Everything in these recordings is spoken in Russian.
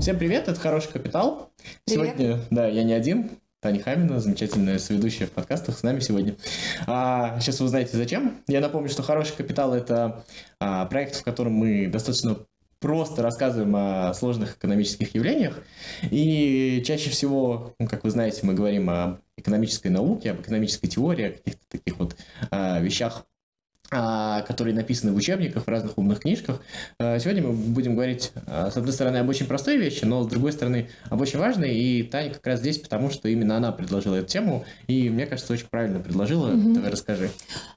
Всем привет, это «Хороший капитал». Привет. Сегодня, да, я не один, Таня Хамина, замечательная соведущая в подкастах, с нами сегодня. А, сейчас вы узнаете, зачем. Я напомню, что «Хороший капитал» — это а, проект, в котором мы достаточно просто рассказываем о сложных экономических явлениях. И чаще всего, ну, как вы знаете, мы говорим об экономической науке, об экономической теории, о каких-то таких вот а, вещах, которые написаны в учебниках, в разных умных книжках. А, Сегодня мы будем говорить, а, с одной стороны, об очень простой вещи, но с другой стороны, об очень важной. И Таня как раз здесь, потому что именно она предложила эту тему, и мне кажется, очень правильно предложила. Давай расскажи.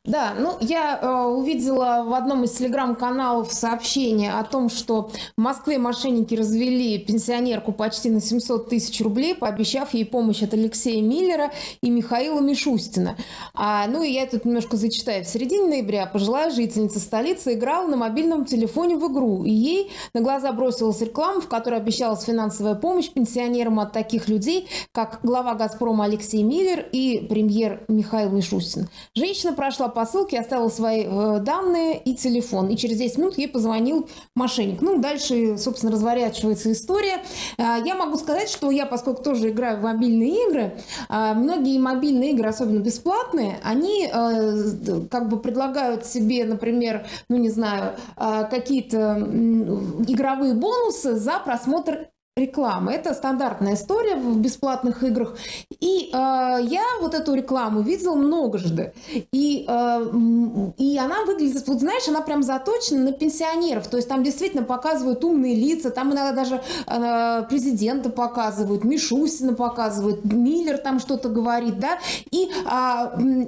Да, ну я э, увидела в одном из телеграм-каналов сообщение о том, что в Москве мошенники развели пенсионерку почти на 700 тысяч рублей, пообещав ей помощь от Алексея Миллера и Михаила Мишустина. А, ну и я тут немножко зачитаю. В середине ноября пожилая жительница столицы играла на мобильном телефоне в игру, и ей на глаза бросилась реклама, в которой обещалась финансовая помощь пенсионерам от таких людей, как глава «Газпрома» Алексей Миллер и премьер Михаил Мишустин. Женщина прошла по ссылке, оставила свои э, данные и телефон, и через 10 минут ей позвонил мошенник. Ну, дальше, собственно, разворачивается история. А, Я могу сказать, что я, поскольку тоже играю в мобильные игры, а, многие мобильные игры, особенно бесплатные, они э, как бы предлагают себе, например, ну не знаю, а, какие-то игровые бонусы за просмотр рекламы. Это стандартная история в бесплатных играх. И э, я вот эту рекламу видела многожды. И, э, и она выглядит, вот знаешь, она прям заточена на пенсионеров. То есть там действительно показывают умные лица, там иногда даже э, президента показывают, Мишустина показывают, Миллер там что-то говорит, да. И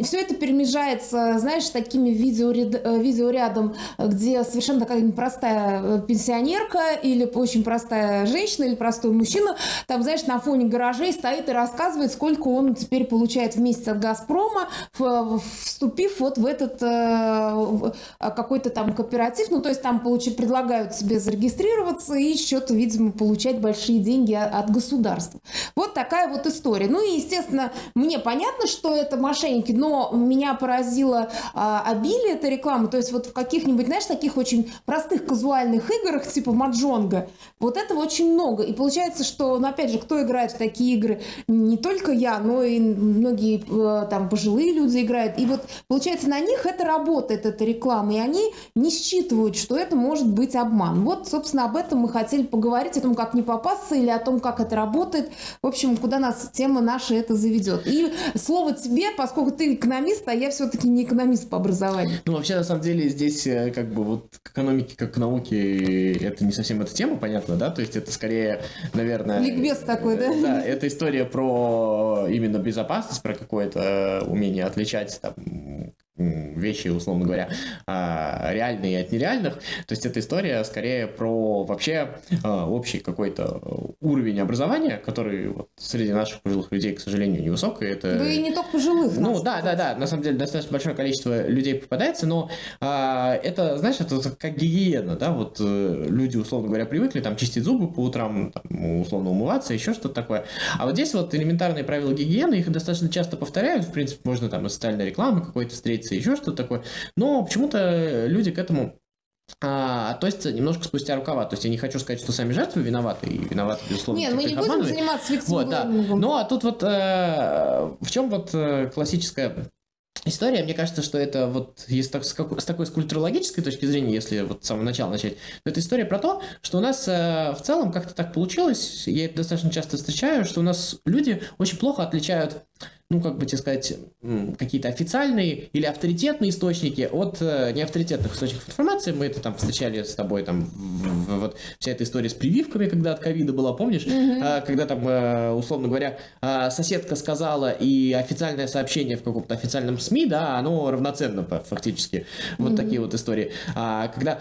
все это перемежается, знаешь, такими видеоряд, э, видеорядом, где совершенно такая непростая э, пенсионерка или очень простая женщина или простой мужчина, там, знаешь, на фоне гаражей стоит и рассказывает, сколько он теперь получает в месяц от «Газпрома», вступив вот в этот э, а, какой-то там кооператив, ну, то есть там получить, предлагают себе зарегистрироваться и что-то, видимо, получать большие деньги от государства. Вот такая вот история. Ну и, естественно, мне понятно, что это мошенники, но меня поразило а, обилие этой рекламы. То есть вот в каких-нибудь, знаешь, таких очень простых казуальных играх, типа маджонга, вот этого очень много. И получается, что, ну, опять же, кто играет в такие игры? Не только я, но и многие э, там пожилые люди играют. И вот, получается, на них это работает, эта реклама, и они не считывают, что это может быть обман. Вот, собственно, об этом мы хотели поговорить, о том, как не попасться или о том, как это работает. В общем, куда нас тема наша это заведет. И слово тебе, поскольку ты экономист, а я все-таки не экономист по образованию. Ну, вообще, на самом деле, здесь э, как бы вот к экономике, как к науке, это не совсем эта тема, понятно, да? То есть это скорее, наверное... Ликбез такой, да? э, Да, это история про именно безопасность, про какое-то умение отличать там вещи, условно говоря, а, реальные от нереальных. То есть эта история скорее про вообще а, общий какой-то уровень образования, который вот среди наших пожилых людей, к сожалению, невысокий. Это... Да и не только пожилых. Ну да, да, да, на самом деле достаточно большое количество людей попадается, но а, это, знаешь, это как гигиена, да, вот э, люди, условно говоря, привыкли там чистить зубы по утрам, там, условно умываться, еще что-то такое. А вот здесь вот элементарные правила гигиены, их достаточно часто повторяют, в принципе, можно там из социальной рекламы какой-то встретиться, еще что-то такое, но почему-то люди к этому а, относятся немножко спустя рукава. То есть я не хочу сказать, что сами жертвы виноваты, и виноваты, безусловно, Нет, мы не будем обманывает. заниматься Вот, да. Ну, а тут вот э, в чем вот э, классическая история, мне кажется, что это вот есть так, с, как- с такой с культурологической точки зрения, если вот с самого начала начать, то это история про то, что у нас э, в целом как-то так получилось, я это достаточно часто встречаю, что у нас люди очень плохо отличают ну, как бы тебе сказать, какие-то официальные или авторитетные источники от э, неавторитетных источников информации. Мы это там встречали с тобой, там, в- в- вот вся эта история с прививками, когда от ковида была, помнишь? А, когда там, э, условно говоря, а, соседка сказала, и официальное сообщение в каком-то официальном СМИ, да, оно равноценно фактически. Вот такие вот истории. А, когда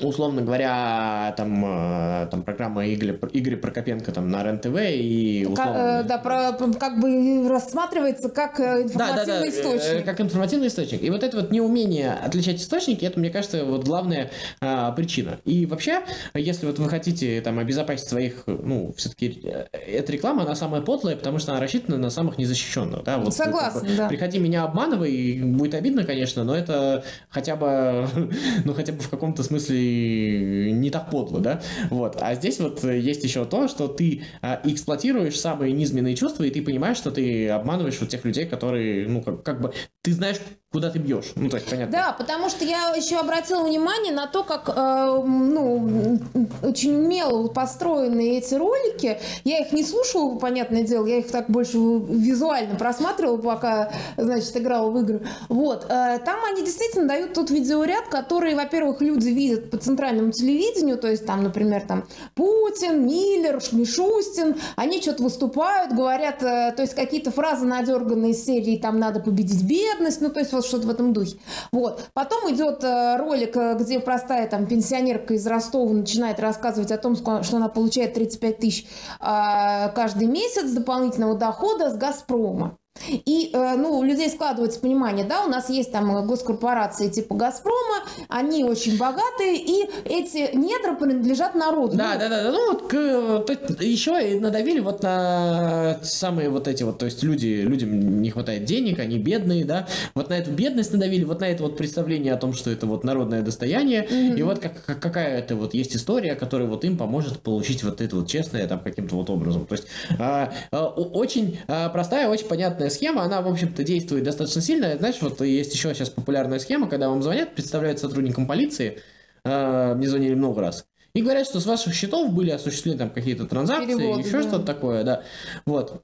условно говоря, там, э, там программа Игоря, Игоря Прокопенко там на РЕН-ТВ и Ка- условно... э, да, про, как бы рассматривается как э, Да, да, да, информативный источник. как информативный источник. И вот это вот неумение отличать источники, это, мне кажется, вот главная а, причина. И вообще, если вот вы хотите там обезопасить своих, ну, все-таки эта реклама, она самая подлая, потому что она рассчитана на самых незащищенных. Да? Вот, Согласна, как бы, да. Приходи меня обманывай, будет обидно, конечно, но это хотя бы, ну, хотя бы в каком-то смысле если не так подло, да, вот, а здесь вот есть еще то, что ты а, эксплуатируешь самые низменные чувства, и ты понимаешь, что ты обманываешь вот тех людей, которые, ну, как, как бы, ты знаешь, куда ты бьешь. Ну, есть, понятно. Да, потому что я еще обратила внимание на то, как э, ну, очень умело построены эти ролики. Я их не слушала, понятное дело, я их так больше визуально просматривала, пока, значит, играла в игры. Вот. Э, там они действительно дают тот видеоряд, который, во-первых, люди видят по центральному телевидению, то есть там, например, там Путин, Миллер, Мишустин, они что-то выступают, говорят, э, то есть какие-то фразы надерганные из серии, там надо победить бедность, ну, то есть вот что-то в этом духе. Вот. Потом идет э, ролик, э, где простая там пенсионерка из Ростова начинает рассказывать о том, что она получает 35 тысяч а, каждый месяц дополнительного дохода с «Газпрома». И, э, ну, у людей складывается понимание, да, у нас есть там госкорпорации типа «Газпрома», они очень богатые, и эти недра принадлежат народу. Да, ну, да, да, да, ну, вот к, еще и надавили вот на самые вот эти вот, то есть люди, людям не хватает денег, они бедные, да, вот на эту бедность надавили, вот на это вот представление о том, что это вот народное достояние, mm-hmm. и вот как, как, какая это вот есть история, которая вот им поможет получить вот это вот честное там каким-то вот образом, то есть а, а, очень а, простая, очень понятная схема, она, в общем-то, действует достаточно сильно. Знаешь, вот есть еще сейчас популярная схема, когда вам звонят, представляют сотрудникам полиции, э, мне звонили много раз, и говорят, что с ваших счетов были осуществлены там какие-то транзакции, Переводы, еще да. что-то такое, да. Вот.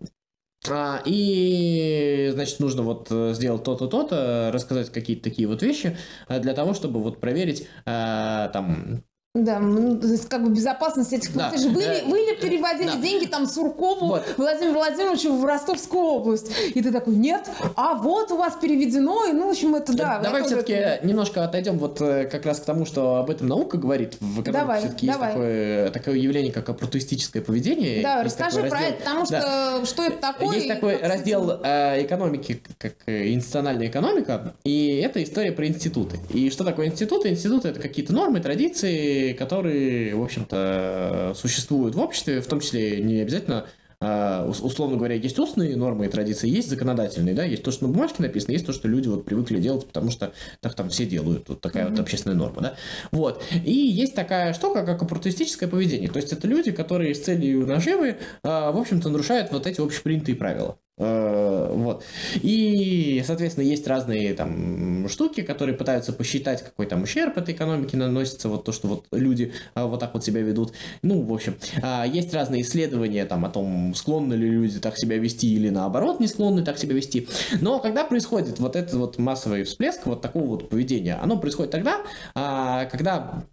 А, и, значит, нужно вот э, сделать то-то, то-то, рассказать какие-то такие вот вещи э, для того, чтобы вот проверить а, там да, ну, то есть как бы безопасность этих платежей. Да. Вы, ли, вы ли переводили да. деньги там Суркову вот. Владимиру Владимировичу в Ростовскую область? И ты такой, нет, а вот у вас переведено, и ну, в общем, это да. Давай все-таки это... немножко отойдем вот э, как раз к тому, что об этом наука говорит. В давай, все-таки есть такое, такое явление, как оппортуистическое поведение. Да, есть расскажи про это, потому что да. что это такое? Есть такой раздел э, экономики, как э, институциональная экономика, и это история про институты. И что такое институты? Институты это какие-то нормы, традиции, которые, в общем-то, существуют в обществе, в том числе не обязательно а, условно говоря, есть устные нормы и традиции, есть законодательные, да, есть то, что на бумажке написано, есть то, что люди вот привыкли делать, потому что так там все делают, вот такая mm-hmm. вот общественная норма, да, вот, и есть такая штука, как оппортунистическое поведение, то есть это люди, которые с целью наживы, а, в общем-то, нарушают вот эти общепринятые правила, Э, вот. И, соответственно, есть разные там штуки, которые пытаются посчитать, какой там ущерб этой экономике наносится, вот то, что вот люди а, вот так вот себя ведут. Ну, в общем, а, есть разные исследования там о том, склонны ли люди так себя вести или наоборот не склонны так себя вести. Но когда происходит вот этот вот массовый всплеск вот такого вот поведения, оно происходит тогда, а, когда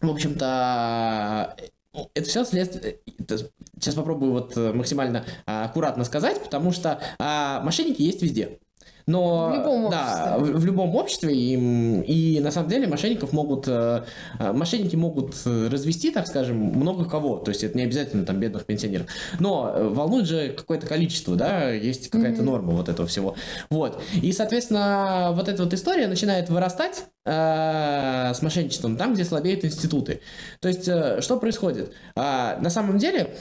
в общем-то, это все следствие... Сейчас попробую вот э, максимально а, аккуратно сказать, потому что а, мошенники есть везде. Но в любом да, обществе. В, в любом обществе и, и на самом деле мошенников могут э, мошенники могут развести, так скажем, много кого. То есть это не обязательно там бедных пенсионеров. Но волнует же какое-то количество, да, есть какая-то mm-hmm. норма вот этого всего. Вот. И, соответственно, вот эта вот история начинает вырастать э, с мошенничеством там, где слабеют институты. То есть, э, что происходит? Э, на самом деле,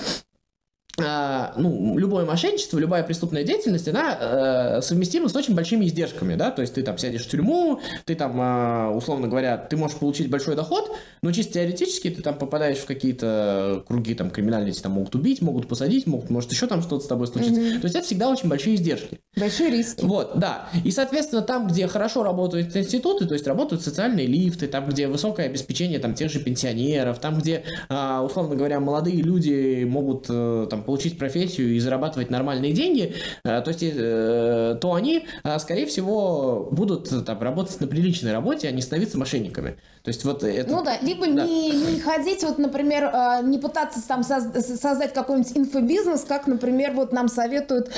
ну, любое мошенничество, любая преступная деятельность, она э, совместима с очень большими издержками, да, то есть ты там сядешь в тюрьму, ты там, э, условно говоря, ты можешь получить большой доход, но чисто теоретически ты там попадаешь в какие-то круги там криминальные, там могут убить, могут посадить, могут, может еще там что-то с тобой случиться. Mm-hmm. То есть это всегда очень большие издержки. Большие риски. Вот, да. И, соответственно, там, где хорошо работают институты, то есть работают социальные лифты, там, где высокое обеспечение там тех же пенсионеров, там, где, э, условно говоря, молодые люди могут э, там получить профессию и зарабатывать нормальные деньги, э, то есть, э, то они, э, скорее всего, будут там работать на приличной работе, а не становиться мошенниками. То есть вот это... Ну да, либо да. Не, не ходить, вот, например, не пытаться там создать какой-нибудь инфобизнес, как, например, вот нам советуют,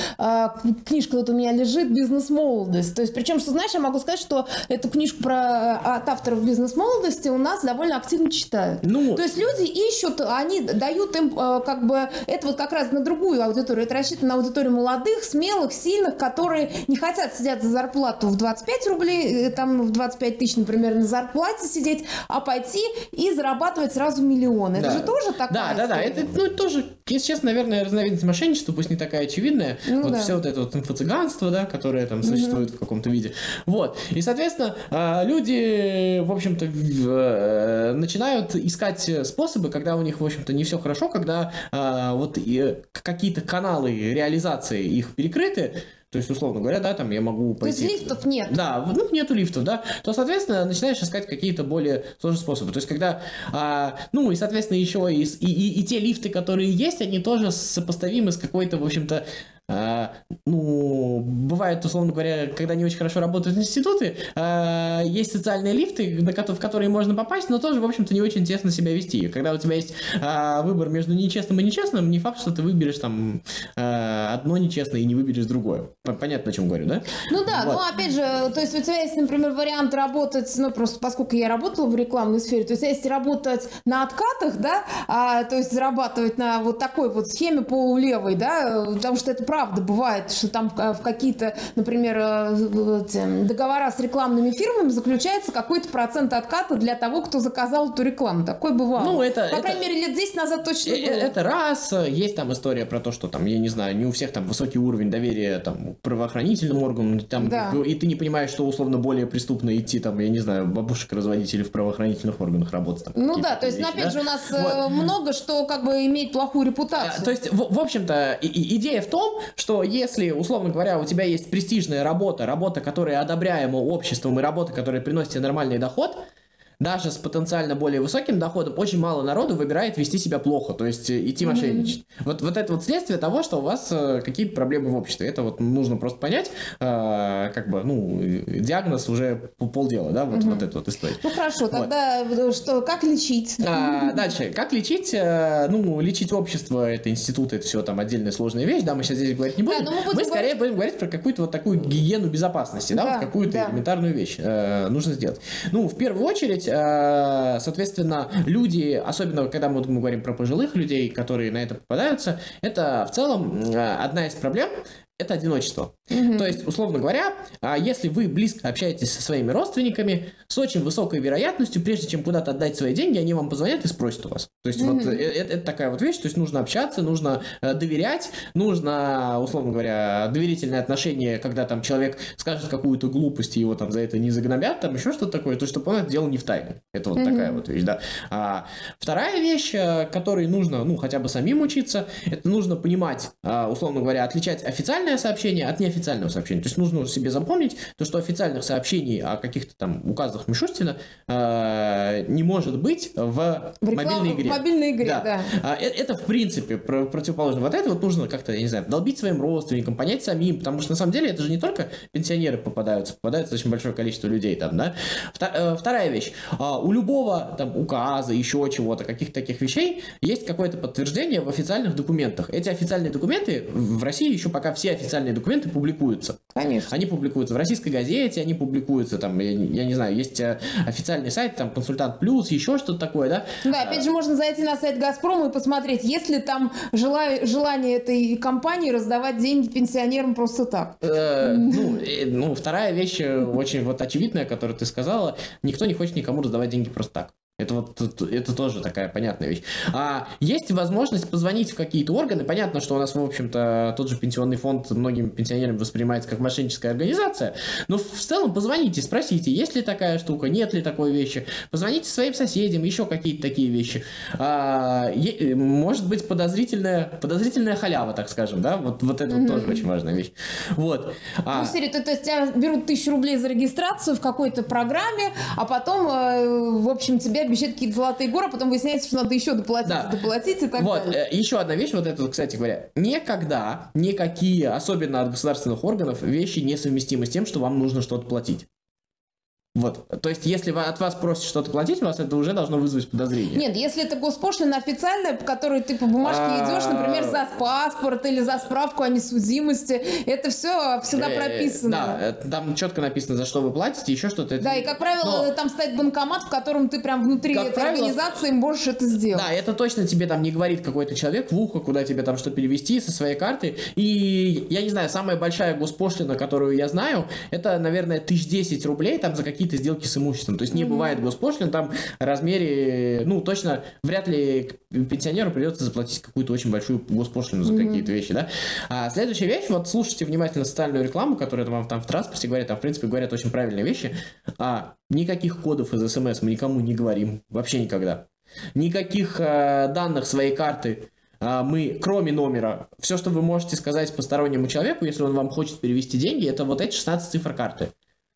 книжка вот у меня лежит «Бизнес-молодость». То есть, причем, что знаешь, я могу сказать, что эту книжку про, от авторов «Бизнес-молодости» у нас довольно активно читают. Ну... То есть люди ищут, они дают им как бы, это вот как раз на другую аудиторию. Это рассчитано на аудиторию молодых, смелых, сильных, которые не хотят сидеть за зарплату в 25 рублей, э, там в 25 тысяч, например, на зарплате сидеть, а пойти и зарабатывать сразу миллионы. Да. Это же тоже такая Да, да, да. Это ну, тоже, если честно, наверное, разновидность мошенничества, пусть не такая очевидная. Ну, вот да. все вот это вот инфо-цыганство, да, которое там существует угу. в каком-то виде. Вот. И, соответственно, а, люди, в общем-то, э, начинают искать способы, когда у них, в общем-то, не все хорошо, когда а, какие-то каналы реализации их перекрыты, то есть, условно говоря, да, там я могу пойти... То есть лифтов нет? Да, ну, нету лифтов, да, то, соответственно, начинаешь искать какие-то более сложные способы. То есть, когда, а, ну, и, соответственно, еще и, и, и, и те лифты, которые есть, они тоже сопоставимы с какой-то, в общем-то, ну, бывает, условно говоря, когда не очень хорошо работают институты, а, есть социальные лифты, в которые можно попасть, но тоже, в общем-то, не очень тесно себя вести. Когда у тебя есть а, выбор между нечестным и нечестным, не факт, что ты выберешь там одно нечестное и не выберешь другое. Понятно, о чем говорю, да? Ну да, вот. но опять же, то есть у тебя есть, например, вариант работать, ну просто поскольку я работала в рекламной сфере, то есть если работать на откатах, да, а, то есть зарабатывать на вот такой вот схеме полулевой, да, потому что это правда бывает, что там в какие-то, например, э, договора с рекламными фирмами заключается какой-то процент отката для того, кто заказал эту рекламу. Такое бывало. Ну, это, По это, крайней мере, лет 10 назад точно э, было. Это раз. Есть там история про то, что там, я не знаю, не у всех там высокий уровень доверия там, к правоохранительным органам, там, да. и ты не понимаешь, что условно более преступно идти, там, я не знаю, бабушек-разводителей в правоохранительных органах работать. Там, ну да, то есть, вещи, опять да? же, у нас э, вот. много что как бы имеет плохую репутацию. А, то есть, в, в общем-то, и, идея в том, что если, условно говоря, у тебя есть престижная работа, работа, которая одобряема обществом и работа, которая приносит тебе нормальный доход, даже с потенциально более высоким доходом очень мало народу выбирает вести себя плохо, то есть э, идти мошенничать. Mm-hmm. Вот, вот это вот следствие того, что у вас э, какие-то проблемы в обществе. Это вот нужно просто понять, э, как бы, ну, диагноз уже полдела, да, вот, mm-hmm. вот эта вот история. Ну хорошо, тогда вот. что, как лечить? А, дальше, как лечить? Э, ну, лечить общество, это институт, это все там отдельная сложная вещь, да, мы сейчас здесь говорить не будем. Да, мы, будем мы скорее говорить... будем говорить про какую-то вот такую гигиену безопасности, да, да вот какую-то да. элементарную вещь э, нужно сделать. Ну, в первую очередь, Э, соответственно, люди, особенно когда мы говорим про пожилых людей, которые на это попадаются, это в целом э, одна из проблем, это одиночество. Mm-hmm. То есть, условно говоря, а, если вы близко общаетесь со своими родственниками, с очень высокой вероятностью, прежде чем куда-то отдать свои деньги, они вам позвонят и спросят у вас. То есть, mm-hmm. вот это, это такая вот вещь, то есть нужно общаться, нужно э, доверять, нужно, условно говоря, доверительное отношение, когда там человек скажет какую-то глупость, и его там за это не загнобят, там еще что-то такое, то есть, чтобы он это делал не в тайне. Это вот mm-hmm. такая вот вещь, да. А вторая вещь, э, которой нужно, ну, хотя бы самим учиться, это нужно понимать, а, условно говоря, отличать официальное сообщение от неофициального сообщения. То есть нужно себе запомнить то, что официальных сообщений о каких-то там указах Мишустина э, не может быть в, в мобильной игре. В мобильной игре, да. да. А, это, это в принципе противоположно. Вот это вот нужно как-то, я не знаю, долбить своим родственникам, понять самим, потому что на самом деле это же не только пенсионеры попадаются, попадается очень большое количество людей там, да. Э, вторая вещь. А, у любого там указа, еще чего-то, каких-то таких вещей есть какое-то подтверждение в официальных документах. Эти официальные документы в России еще пока все официальные документы публикуются. Конечно. Они публикуются в российской газете, они публикуются там, я, я не знаю, есть э, официальный сайт, там, консультант плюс, еще что-то такое, да? Да, опять же, можно зайти на сайт Газпрома и посмотреть, есть ли там жела... желание этой компании раздавать деньги пенсионерам просто так. Э, ну, э, ну, вторая вещь очень вот очевидная, которую ты сказала, никто не хочет никому раздавать деньги просто так. Это вот это тоже такая понятная вещь. А есть возможность позвонить в какие-то органы. Понятно, что у нас, в общем-то, тот же пенсионный фонд многими пенсионерам воспринимается как мошенническая организация. Но в целом позвоните, спросите, есть ли такая штука, нет ли такой вещи. Позвоните своим соседям, еще какие-то такие вещи. А, е- может быть подозрительная, подозрительная халява, так скажем, да? Вот, вот это mm-hmm. тоже очень важная вещь. Вот. А... Ну, то, то есть тебя берут тысячу рублей за регистрацию в какой-то программе, а потом, э, в общем, тебе обещают какие-то золотые горы, а потом выясняется, что надо еще доплатить, да. доплатить и так вот, далее. Э, еще одна вещь, вот это, кстати говоря, никогда никакие, особенно от государственных органов, вещи несовместимы с тем, что вам нужно что-то платить. Вот. То есть, если от вас просят что-то платить, у вас это уже должно вызвать подозрение. Нет, если это госпошлина официальная, по которой ты по бумажке А. идешь, например, за паспорт или за справку о несудимости, это все всегда Э, прописано. Да, э, там четко написано, за что вы платите, еще что-то. Да, и, как правило, там стоит банкомат, в котором ты прям внутри этой организации можешь это сделать. Да, это точно тебе там не говорит какой-то человек в ухо, куда тебе там что перевести со своей карты. И я не знаю, самая большая госпошлина, которую я знаю, это, наверное, тысяч десять рублей там за какие-то сделки с имуществом. То есть не бывает госпошлин там в размере, ну, точно, вряд ли пенсионеру придется заплатить какую-то очень большую госпошлину за какие-то вещи, да. А следующая вещь, вот слушайте внимательно социальную рекламу, которая вам там в транспорте говорят, там, в принципе, говорят очень правильные вещи. А, никаких кодов из СМС мы никому не говорим, вообще никогда. Никаких э, данных своей карты а, мы, кроме номера, все, что вы можете сказать постороннему человеку, если он вам хочет перевести деньги, это вот эти 16 цифр карты.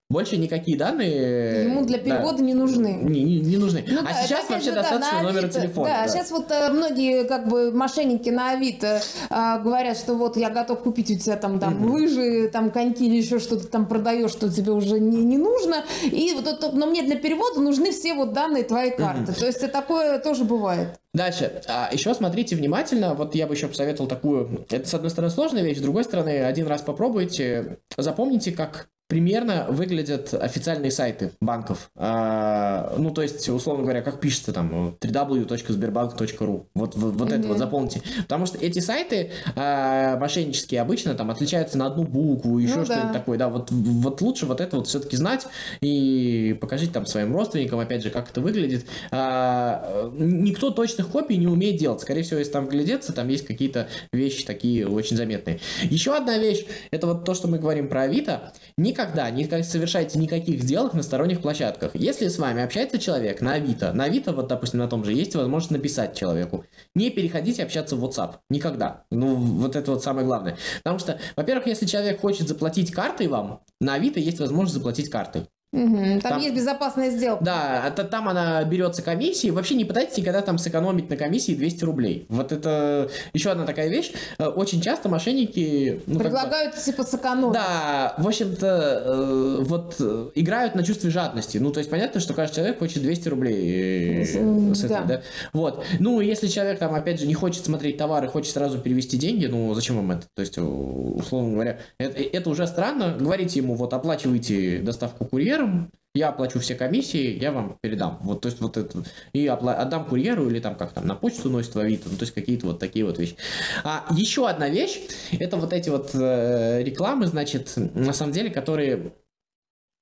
Больше никакие данные... Ему для да, перевода не нужны. не, не- не нужны. Ну а да, сейчас это, вообще же, да, достаточно на номера Авито. телефона. Да, да. сейчас вот э, многие как бы мошенники на Авито э, говорят, что вот я готов купить у тебя там, там лыжи, там коньки или еще что-то там продаешь, что тебе уже не, не нужно. И вот это, но мне для перевода нужны все вот данные твоей карты. То есть и такое тоже бывает. Дальше. А, еще смотрите внимательно. Вот я бы еще посоветовал такую... Это, с одной стороны, сложная вещь, с другой стороны, один раз попробуйте. Запомните, как примерно выглядят официальные сайты банков. А, ну, то есть, условно говоря, как пишется там www.sberbank.ru. Вот, вот, вот это вот запомните. Потому что эти сайты а, мошеннические обычно там отличаются на одну букву, еще Ну что-нибудь да. такое. Да, вот, вот лучше вот это вот все-таки знать и покажите там своим родственникам, опять же, как это выглядит. А, никто точных копий не умеет делать. Скорее всего, если там глядеться, там есть какие-то вещи такие очень заметные. Еще одна вещь, это вот то, что мы говорим про Авито. Никогда не совершайте никаких сделок на сторонних площадках. Если с вами общается человек на Авито, на Авито, вот, допустим, на том же есть возможность написать человеку. Не переходите общаться в WhatsApp. Никогда. Ну, вот это вот самое главное. Потому что, во-первых, если человек хочет заплатить картой вам, на Авито есть возможность заплатить картой. Мгм. Там, Там- есть безопасная сделка. Да, это там она берется комиссией. Вообще не пытайтесь никогда там сэкономить на комиссии 200 рублей. Вот это еще одна такая вещь. Э, Очень часто мошенники... ну, как бы- Предлагают типа сэкономить. да, в общем-то, э, вот э, играют на чувстве жадности. Ну, то есть понятно, что каждый человек хочет 200 рублей э, с да. да. Вот. Ну, если человек там, опять же, не хочет смотреть товары, хочет сразу перевести деньги, ну, зачем вам это? То есть, условно говоря, это, это уже странно. Говорите ему, вот, оплачивайте доставку курьером, я оплачу все комиссии, я вам передам. Вот, то есть, вот это. И опла- отдам курьеру или там как там на почту носит в Авито. Ну, то есть, какие-то вот такие вот вещи. А еще одна вещь, это вот эти вот э, рекламы, значит, на самом деле, которые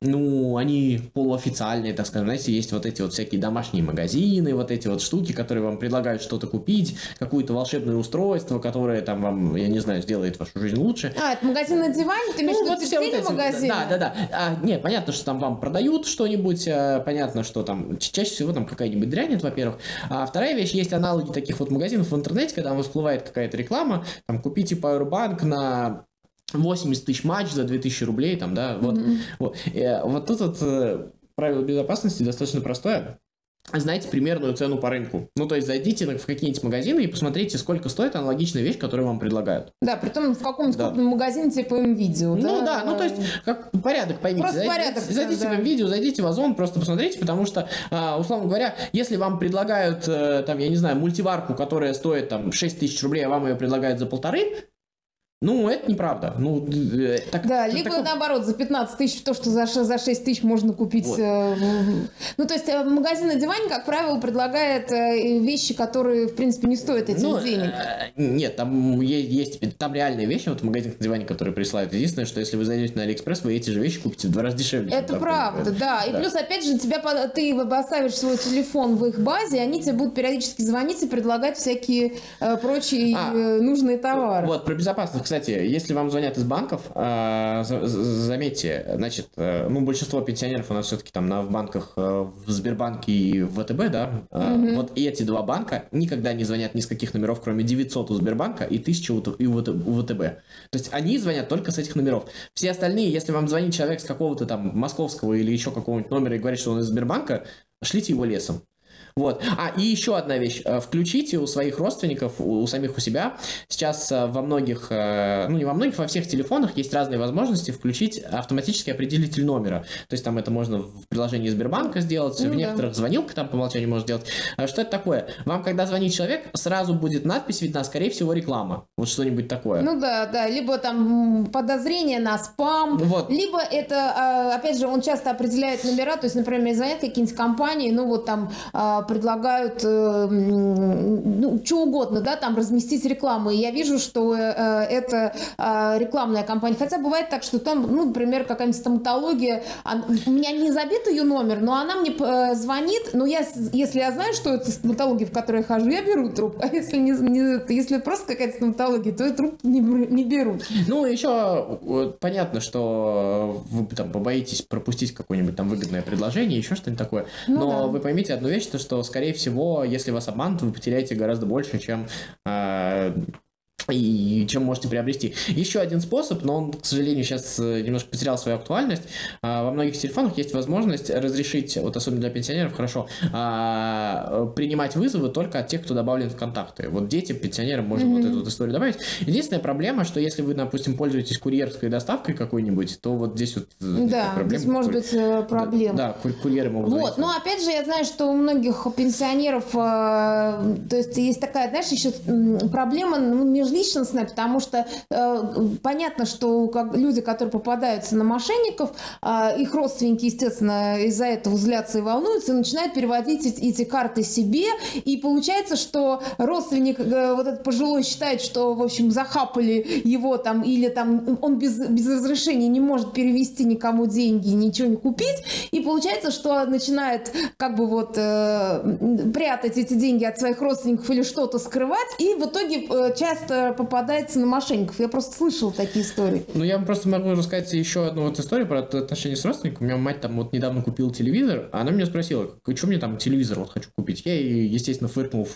ну, они полуофициальные, так скажем, знаете, есть вот эти вот всякие домашние магазины, вот эти вот штуки, которые вам предлагают что-то купить, какое-то волшебное устройство, которое там вам, я не знаю, сделает вашу жизнь лучше. А, это магазин на диване? Ты имеешь Ну, вот все вот эти, магазин? Да, да, да. А, нет, понятно, что там вам продают что-нибудь, а, понятно, что там чаще всего там какая-нибудь дрянь, это, во-первых. А вторая вещь, есть аналоги таких вот магазинов в интернете, когда вам всплывает какая-то реклама, там, купите Powerbank на 80 тысяч матч за 2000 рублей, там, да, вот. Вот, Э, вот тут вот э, правило безопасности достаточно простое. Знаете примерную цену по рынку. Ну, то есть зайдите в какие-нибудь магазины и посмотрите, сколько стоит аналогичная вещь, которую вам предлагают. Да, при том в каком-нибудь Да. крупном магазине типа видео. Ну да, ну то есть как порядок поймите. Просто Зайдите- порядок, Зайдите да. в видео, зайдите в Озон, просто посмотрите, потому что, а, условно говоря, если вам предлагают, э, там, я не знаю, мультиварку, которая стоит там 6 тысяч рублей, а вам ее предлагают за полторы, ну, это неправда. Ну, э, так, Да, так- либо такое- наоборот, за 15 тысяч то, что за, за 6 тысяч можно купить. Вот. э, Ну, то есть э, магазин на диване, как правило, предлагает вещи, которые, в принципе, не стоят этих Ну, денег. Нет, там е- есть, там реальные вещи, вот в магазинах на диване, которые присылают. Единственное, что если вы зайдете на Алиэкспресс, вы эти же вещи купите в два раза дешевле. Это правда, да. И плюс, опять же, тебя ты поставишь свой телефон в их базе, и они тебе будут периодически звонить и предлагать всякие э, прочие А. нужные товары. Вот, про безопасность, кстати, если вам звонят из банков, а, за- за- заметьте, значит, э, ну, большинство пенсионеров у нас все-таки там на, в банках, э, в Сбербанке и в ВТБ, да, А, вот и эти два банка никогда не звонят ни с каких номеров, кроме 900 у Сбербанка и 1000 у, и у ВТБ. То есть они звонят только с этих номеров. Все остальные, если вам звонит человек с какого-то там московского или еще какого-нибудь номера и говорит, что он из Сбербанка, шлите его лесом. Вот. А, и еще одна вещь. Э, включите у своих родственников, у, у самих у себя. Сейчас э, во многих, э, ну не во многих, во всех телефонах есть разные возможности включить автоматический определитель номера. То есть там это можно в приложении Сбербанка сделать, ну, в некоторых да. звонилка там по умолчанию можно сделать. Что это такое? Вам, когда звонит человек, сразу будет надпись видна, скорее всего, реклама. Вот что-нибудь такое. Ну да, да. Либо там подозрение на спам, вот. либо это, а, опять же, он часто определяет номера, то есть, например, звонят какие-нибудь компании, ну вот там а, предлагают э, ну, что угодно, да, там разместить рекламу. И я вижу, что э, это а, рекламная кампания. Хотя бывает так, что там, ну, например, какая-нибудь стоматология, у меня не забит ее номер, но она мне э, звонит, но я, если я знаю, что это стоматология, в которой я хожу, я беру трубку. А если, не, не, если просто какая-то стоматология, то я трубку не, не беру. Ну, еще понятно, что вы там побоитесь пропустить какое-нибудь там выгодное предложение, еще что-нибудь такое. Ну, но да. вы поймите одну вещь, то что, скорее всего, если вас обманут, вы потеряете гораздо больше, чем э, и чем можете приобрести. Еще один способ, но он, к сожалению, сейчас э, немножко потерял свою актуальность. А, во многих телефонах есть возможность разрешить, вот особенно для пенсионеров, хорошо, а, принимать вызовы только от тех, кто добавлен в контакты. Вот дети, пенсионерам можно mm-hmm. вот эту вот историю добавить. Единственная проблема, что если вы, допустим, пользуетесь курьерской доставкой какой-нибудь, то вот здесь вот э, да, проблема. Здесь может быть э, проблема. Да, да, курьеры могут Вот, но опять же, я знаю, что у многих пенсионеров, то есть есть такая, знаешь, еще проблема ну, между межличностное, потому что э, понятно, что как люди, которые попадаются на мошенников, э, их родственники, естественно, из-за этого злятся и волнуются, и начинают переводить эти, эти карты себе, и получается, что родственник, э, вот этот пожилой, считает, что, в общем, захапали его там, или там он без, без разрешения не может перевести никому деньги, ничего не купить, и получается, что начинает как бы вот э, прятать эти деньги от своих родственников или что-то скрывать, и в итоге э, часто попадается на мошенников. Я просто слышал такие истории. Ну, я просто могу рассказать еще одну вот историю про отношения с родственником. У меня мать там вот недавно купила телевизор, а она меня спросила, что мне там телевизор вот хочу купить. Я ей, естественно, фыркнул,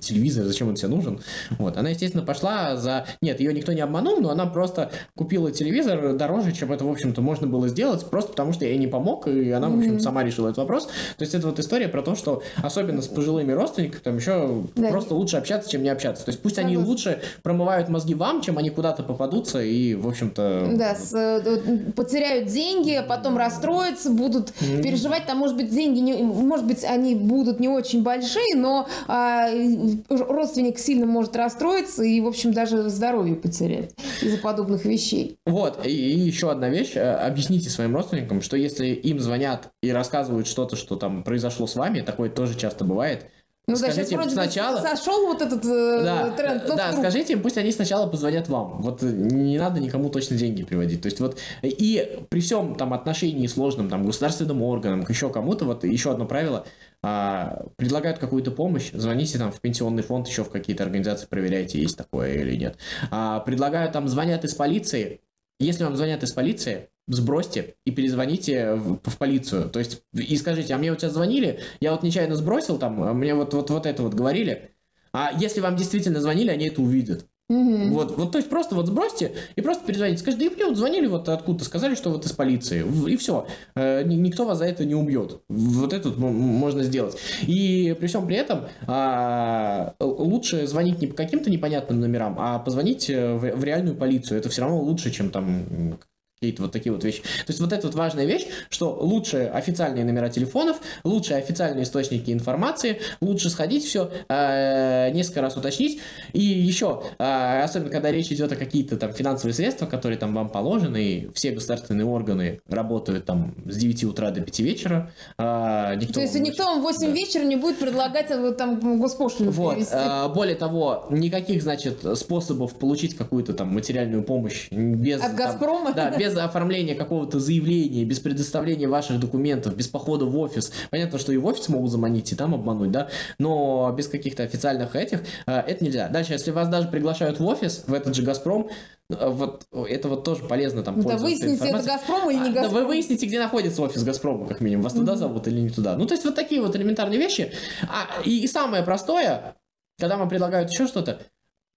телевизор, зачем он тебе нужен? Вот, она, естественно, пошла за... Нет, ее никто не обманул, но она просто купила телевизор дороже, чем это, в общем-то, можно было сделать, просто потому что я ей не помог, и она, в общем, mm-hmm. сама решила этот вопрос. То есть это вот история про то, что особенно с пожилыми родственниками, там еще да. просто лучше общаться, чем не общаться. То есть пусть они лучше промывают мозги вам, чем они куда-то попадутся и, в общем-то... Да, с, э, потеряют деньги, а потом расстроятся, будут mm-hmm. переживать. Там, может быть, деньги, не, может быть, они будут не очень большие, но а, родственник сильно может расстроиться и, в общем, даже здоровье потерять из-за подобных вещей. Вот, и, и еще одна вещь. Э, объясните своим родственникам, что если им звонят и рассказывают что-то, что там произошло с вами, такое тоже часто бывает, ну скажите, да, сейчас вроде сначала... сошел вот этот э, да, тренд. Ну, да, скажите им, пусть они сначала позвонят вам. Вот не надо никому точно деньги приводить. То есть вот и при всем там отношении сложном там государственным органам, к еще кому-то, вот еще одно правило, а, предлагают какую-то помощь, звоните там в пенсионный фонд, еще в какие-то организации проверяйте, есть такое или нет. А, предлагают там, звонят из полиции, если вам звонят из полиции, сбросьте и перезвоните в, в полицию. То есть, и скажите, а мне вот сейчас звонили, я вот нечаянно сбросил там, а мне вот, вот, вот это вот говорили. А если вам действительно звонили, они это увидят. Угу. Вот, вот, то есть просто вот сбросьте и просто перезвоните. Скажите, да мне вот звонили вот откуда-то, сказали, что вот из полиции. И все. Э, никто вас за это не убьет. Вот это можно сделать. И при всем при этом а, лучше звонить не по каким-то непонятным номерам, а позвонить э, в реальную полицию. Это все равно лучше, чем там Какие-то вот такие вот вещи. То есть вот эта вот важная вещь, что лучше официальные номера телефонов, лучше официальные источники информации, лучше сходить все, э, несколько раз уточнить. И еще, э, особенно когда речь идет о какие-то там финансовые средства, которые там вам положены, и все государственные органы работают там с 9 утра до 5 вечера. Э, никто То есть никто вам в 8 да. вечера не будет предлагать э, там госпошлину вот. Э, более того, никаких, значит, способов получить какую-то там материальную помощь без... От Газпрома? Да, без без оформления какого-то заявления, без предоставления ваших документов, без похода в офис. Понятно, что и в офис могут заманить, и там обмануть, да, но без каких-то официальных этих э, это нельзя. Дальше, если вас даже приглашают в офис, в этот же «Газпром», э, вот это вот тоже полезно там Да выясните, это «Газпром» или не «Газпром». Да вы выясните, где находится офис «Газпрома», как минимум. Вас туда зовут или не туда. Ну, то есть вот такие вот элементарные вещи. А, и, и самое простое, когда вам предлагают еще что-то,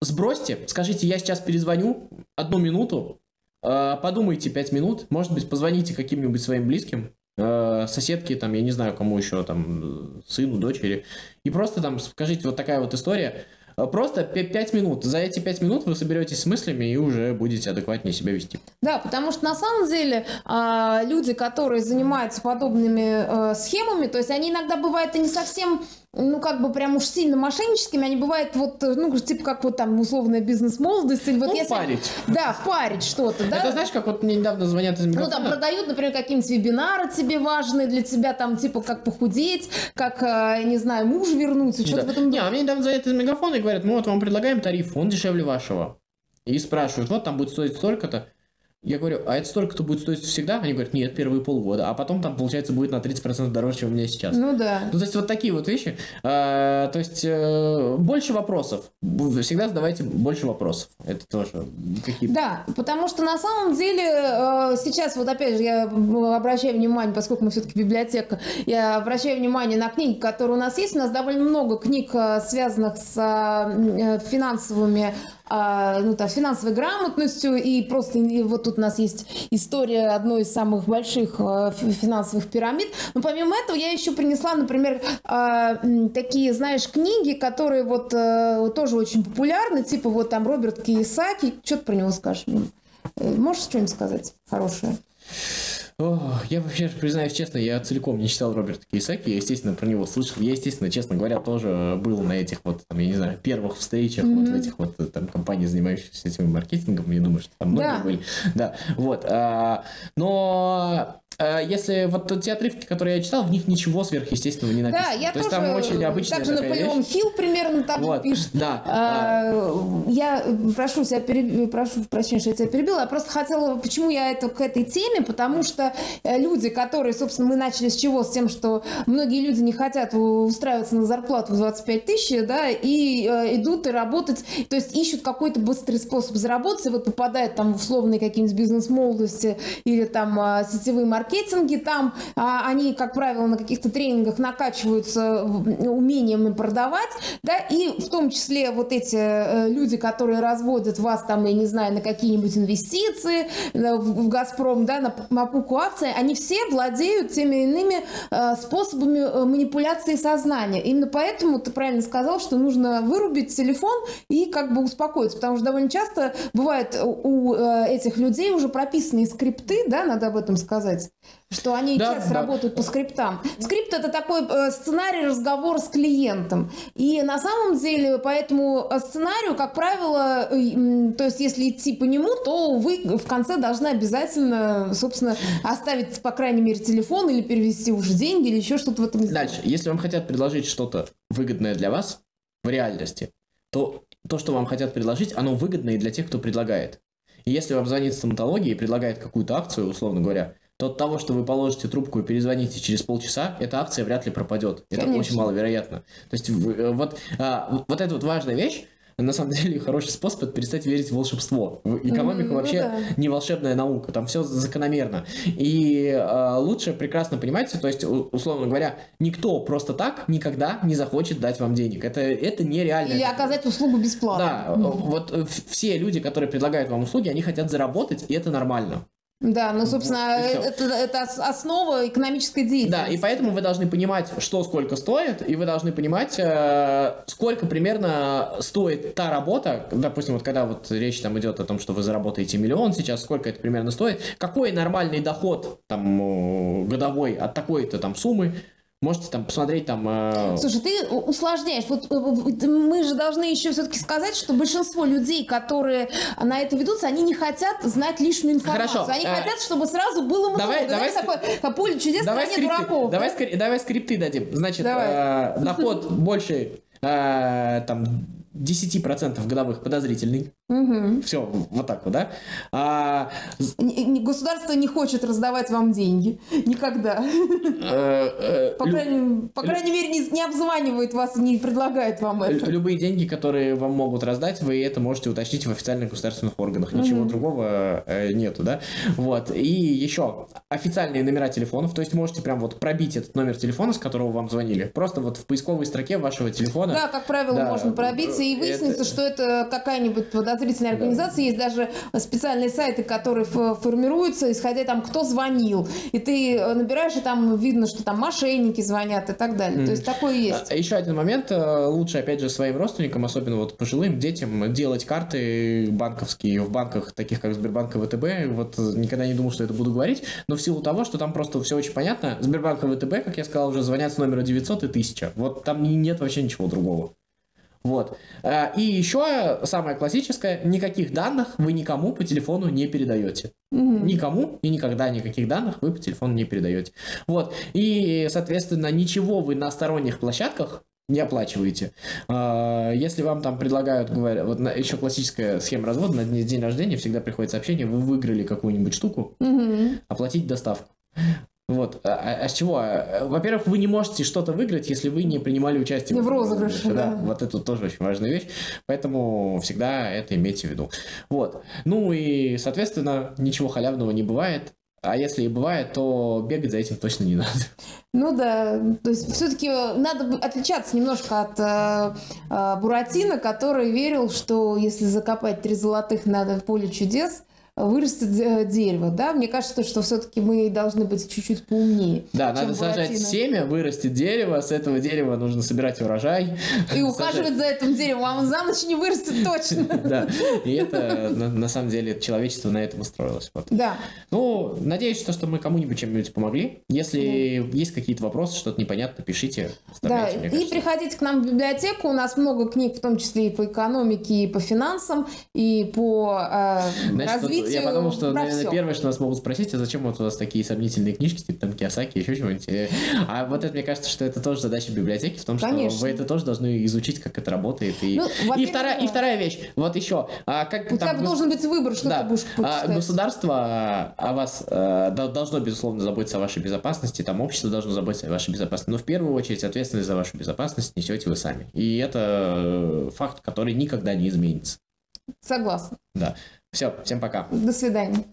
сбросьте, скажите, я сейчас перезвоню одну минуту, а, подумайте 5 минут, может быть, позвоните каким-нибудь своим близким, э, соседке, там, я не знаю, кому еще, там, сыну, дочери, и просто там скажите, вот такая вот история, Э, просто 5 минут. За эти 5 минут вы соберетесь с мыслями и уже будете адекватнее себя вести. Да, потому что на самом деле а, люди, которые занимаются подобными э, схемами, то есть они иногда бывают и не совсем ну, как бы прям уж сильно мошенническими, они бывают вот, ну, типа как вот там условная бизнес-молодость. Или вот ну, если... впарить. Да, впарить что-то, да. Это знаешь, как вот мне недавно звонят из. Ну, там продают, например, какие-нибудь вебинары тебе важные для тебя, там, типа, как похудеть, как, э, не знаю, муж вернуться, что-то да. в этом Не, а мне недавно звонят из мегафона и говорят, мы вот вам предлагаем тариф, он дешевле вашего. И спрашивают, вот там будет стоить столько-то. Я говорю, а это столько-то будет стоить всегда? Они говорят, нет, первые полгода. А потом там, получается, будет на 30% дороже, чем у меня сейчас. Ну да. Ну, то есть, вот такие вот вещи. А, то есть, э, больше вопросов. Всегда задавайте больше вопросов. Это тоже какие Да, потому что на самом деле э, сейчас, вот опять же, я обращаю внимание, поскольку мы все-таки библиотека, я обращаю внимание на книги, которые у нас есть. У нас довольно много книг, э, связанных с финансовыми ну, там, финансовой грамотностью. И просто вот тут у нас есть история одной из самых больших а, финансовых пирамид. Но помимо этого я еще принесла, например, а, такие, знаешь, книги, которые вот а, тоже очень популярны, типа вот там Роберт Кiyosaki. Что ты про него скажешь? Э, можешь что-нибудь сказать хорошее? О, я вообще признаюсь честно, я целиком не читал Роберта Кийосаки, я, естественно, про него слышал. Я, естественно, честно говоря, тоже был на этих вот, там, я не знаю, первых встречах, mm-hmm. вот в этих вот там компаниях, занимающихся этим маркетингом, я думаю, что там многие да. были. Да, вот. А, но если вот те отрывки, которые я читал, в них ничего сверхъестественного не написано. Да, я То тоже, есть там очень обычная также Наполеон вещь. Хилл примерно так вот, пишет. Да. А, я прошу себя переб... прошу прощения, что я тебя перебила. Я просто хотела, почему я это к этой теме, потому что э, люди, которые, собственно, мы начали с чего? С тем, что многие люди не хотят устраиваться на зарплату в 25 тысяч, да, и э, идут и работать, то есть ищут какой-то быстрый способ заработать, и вот попадают там в условные какие-нибудь бизнес-молодости или там сетевые маркетинги, там а, они, как правило, на каких-то тренингах накачиваются умениями продавать, да, и в том числе вот эти э, люди, которые разводят вас там, я не знаю, на какие-нибудь инвестиции, в «Газпром», да, на покупку акций, они все владеют теми иными э, способами э, манипуляции сознания. Именно поэтому ты правильно сказал, что нужно вырубить телефон и как бы успокоиться, потому что довольно часто бывает у этих людей уже прописанные скрипты, да, надо об этом сказать, что они да, часто да. работают по скриптам. Скрипт это такой э, сценарий разговора с клиентом. И на самом деле по этому э, сценарию, как правило, э, то есть если идти по нему, то вы в конце должны обязательно, собственно, оставить, по крайней мере, телефон или перевести уже деньги или еще что-то в этом. Дальше, если вам хотят предложить что-то выгодное для вас в реальности, то то, что вам хотят предложить, оно выгодно и для тех, кто предлагает. И если вам звонит стоматология и предлагает какую-то акцию, условно говоря, то от того, что вы положите трубку и перезвоните через полчаса, эта акция вряд ли пропадет. Это Конечно. очень маловероятно. То есть э, вот, а, вот эта вот важная вещь, на самом деле хороший способ это перестать верить в волшебство. Экономика mm, вообще да. не волшебная наука, там все закономерно. И э, лучше прекрасно понимать, то есть, условно говоря, никто просто так никогда не захочет дать вам денег. Это, это нереально. Или оказать услугу бесплатно. Да, mm. вот все люди, которые предлагают вам услуги, они хотят заработать, и это нормально. Да, ну, собственно, вот, это, это основа экономической деятельности. Да, и поэтому вы должны понимать, что сколько стоит, и вы должны понимать, э, сколько примерно стоит та работа, допустим, вот когда вот речь там идет о том, что вы заработаете миллион сейчас, сколько это примерно стоит, какой нормальный доход там годовой от такой-то там суммы, Можете там посмотреть там... Э... Слушай, ты усложняешь. Вот э, мы же должны еще все-таки сказать, что большинство людей, которые на это ведутся, они не хотят знать лишнюю информацию. Хорошо. Они э... хотят, чтобы сразу было много. Давай, давай, давай такое поле чудес давай скрипты, дураков. Давай, да? давай скрипты дадим. Значит, давай. Э, доход больше э, там 10% годовых подозрительный. Угу. Все, вот так вот, да? А... Государство не хочет раздавать вам деньги. Никогда. Э, э, по крайней, по крайней мере, не, обзванивает вас и не предлагает вам это. Любые деньги, которые вам могут раздать, вы это можете уточнить в официальных государственных органах. Ничего другого э, нету, да? Вот. И еще официальные номера телефонов. То есть можете прям вот пробить этот номер телефона, с которого вам звонили. Просто вот в поисковой строке вашего телефона. Да, как правило, можно пробиться и выяснится, это... что это какая-нибудь подозрительная благотворительные организации, есть даже специальные сайты, которые формируются, исходя там, кто звонил. И ты набираешь, и там видно, что там мошенники звонят и так далее. Mm. То есть такое есть. А, еще один момент. Э, лучше, опять же, своим родственникам, особенно вот пожилым детям, делать карты банковские в банках, таких как Сбербанк и ВТБ. Вот никогда не думал, что это буду говорить, но в силу того, что там просто все очень понятно. Сбербанк и ВТБ, как я сказал, уже звонят с номера 900 и 1000. Вот там нет вообще ничего другого. Вот. А, и еще самое классическое, никаких данных вы никому по телефону не передаете. Угу. Никому и никогда никаких данных вы по телефону не передаете. Вот. И, соответственно, ничего вы на сторонних площадках не оплачиваете. А, если вам там предлагают, говорят, вот еще классическая схема развода, на день рождения всегда приходит сообщение, вы выиграли какую-нибудь штуку, угу. оплатить доставку. Вот. А, а, а с чего? Во-первых, вы не можете что-то выиграть, если вы не принимали участие в розыгрыше. Да. да. Вот это тоже очень важная вещь. Поэтому всегда это имейте в виду. Вот. Ну и, соответственно, ничего халявного не бывает. А если и бывает, то бегать за этим точно не надо. Ну да, то есть все-таки надо отличаться немножко от э, э, Буратино, который верил, что если закопать три золотых надо в поле чудес, вырастет э, дерево, да? Мне кажется, что все-таки мы должны быть чуть-чуть поумнее. Да, надо сажать семя, вырастет дерево, с этого дерева нужно собирать урожай. И ухаживать за этим деревом, а он за ночь не вырастет точно. Да, и это на самом деле человечество на этом устроилось. Да. Ну, надеюсь, что мы кому-нибудь чем-нибудь помогли. Если есть какие-то вопросы, что-то непонятно, пишите. Да, и приходите к нам в библиотеку, у нас много книг, в том числе и по экономике, и по финансам, и по э, я подумал, что, наверное, все. первое, что нас могут спросить, а зачем вот у вас такие сомнительные книжки, типа там Киосаки, еще чего-нибудь. А вот это, мне кажется, что это тоже задача библиотеки, в том, Конечно. что вы это тоже должны изучить, как это работает. И, ну, и, вторая, и вторая вещь, вот еще. А как, у там, тебя должен быть выбор, что да, ты будешь. А, государство о вас а, должно, безусловно, заботиться о вашей безопасности, там общество должно заботиться о вашей безопасности, но в первую очередь ответственность за вашу безопасность несете вы сами. И это э, факт, который никогда не изменится. Согласна. Да. Все, всем пока. До свидания.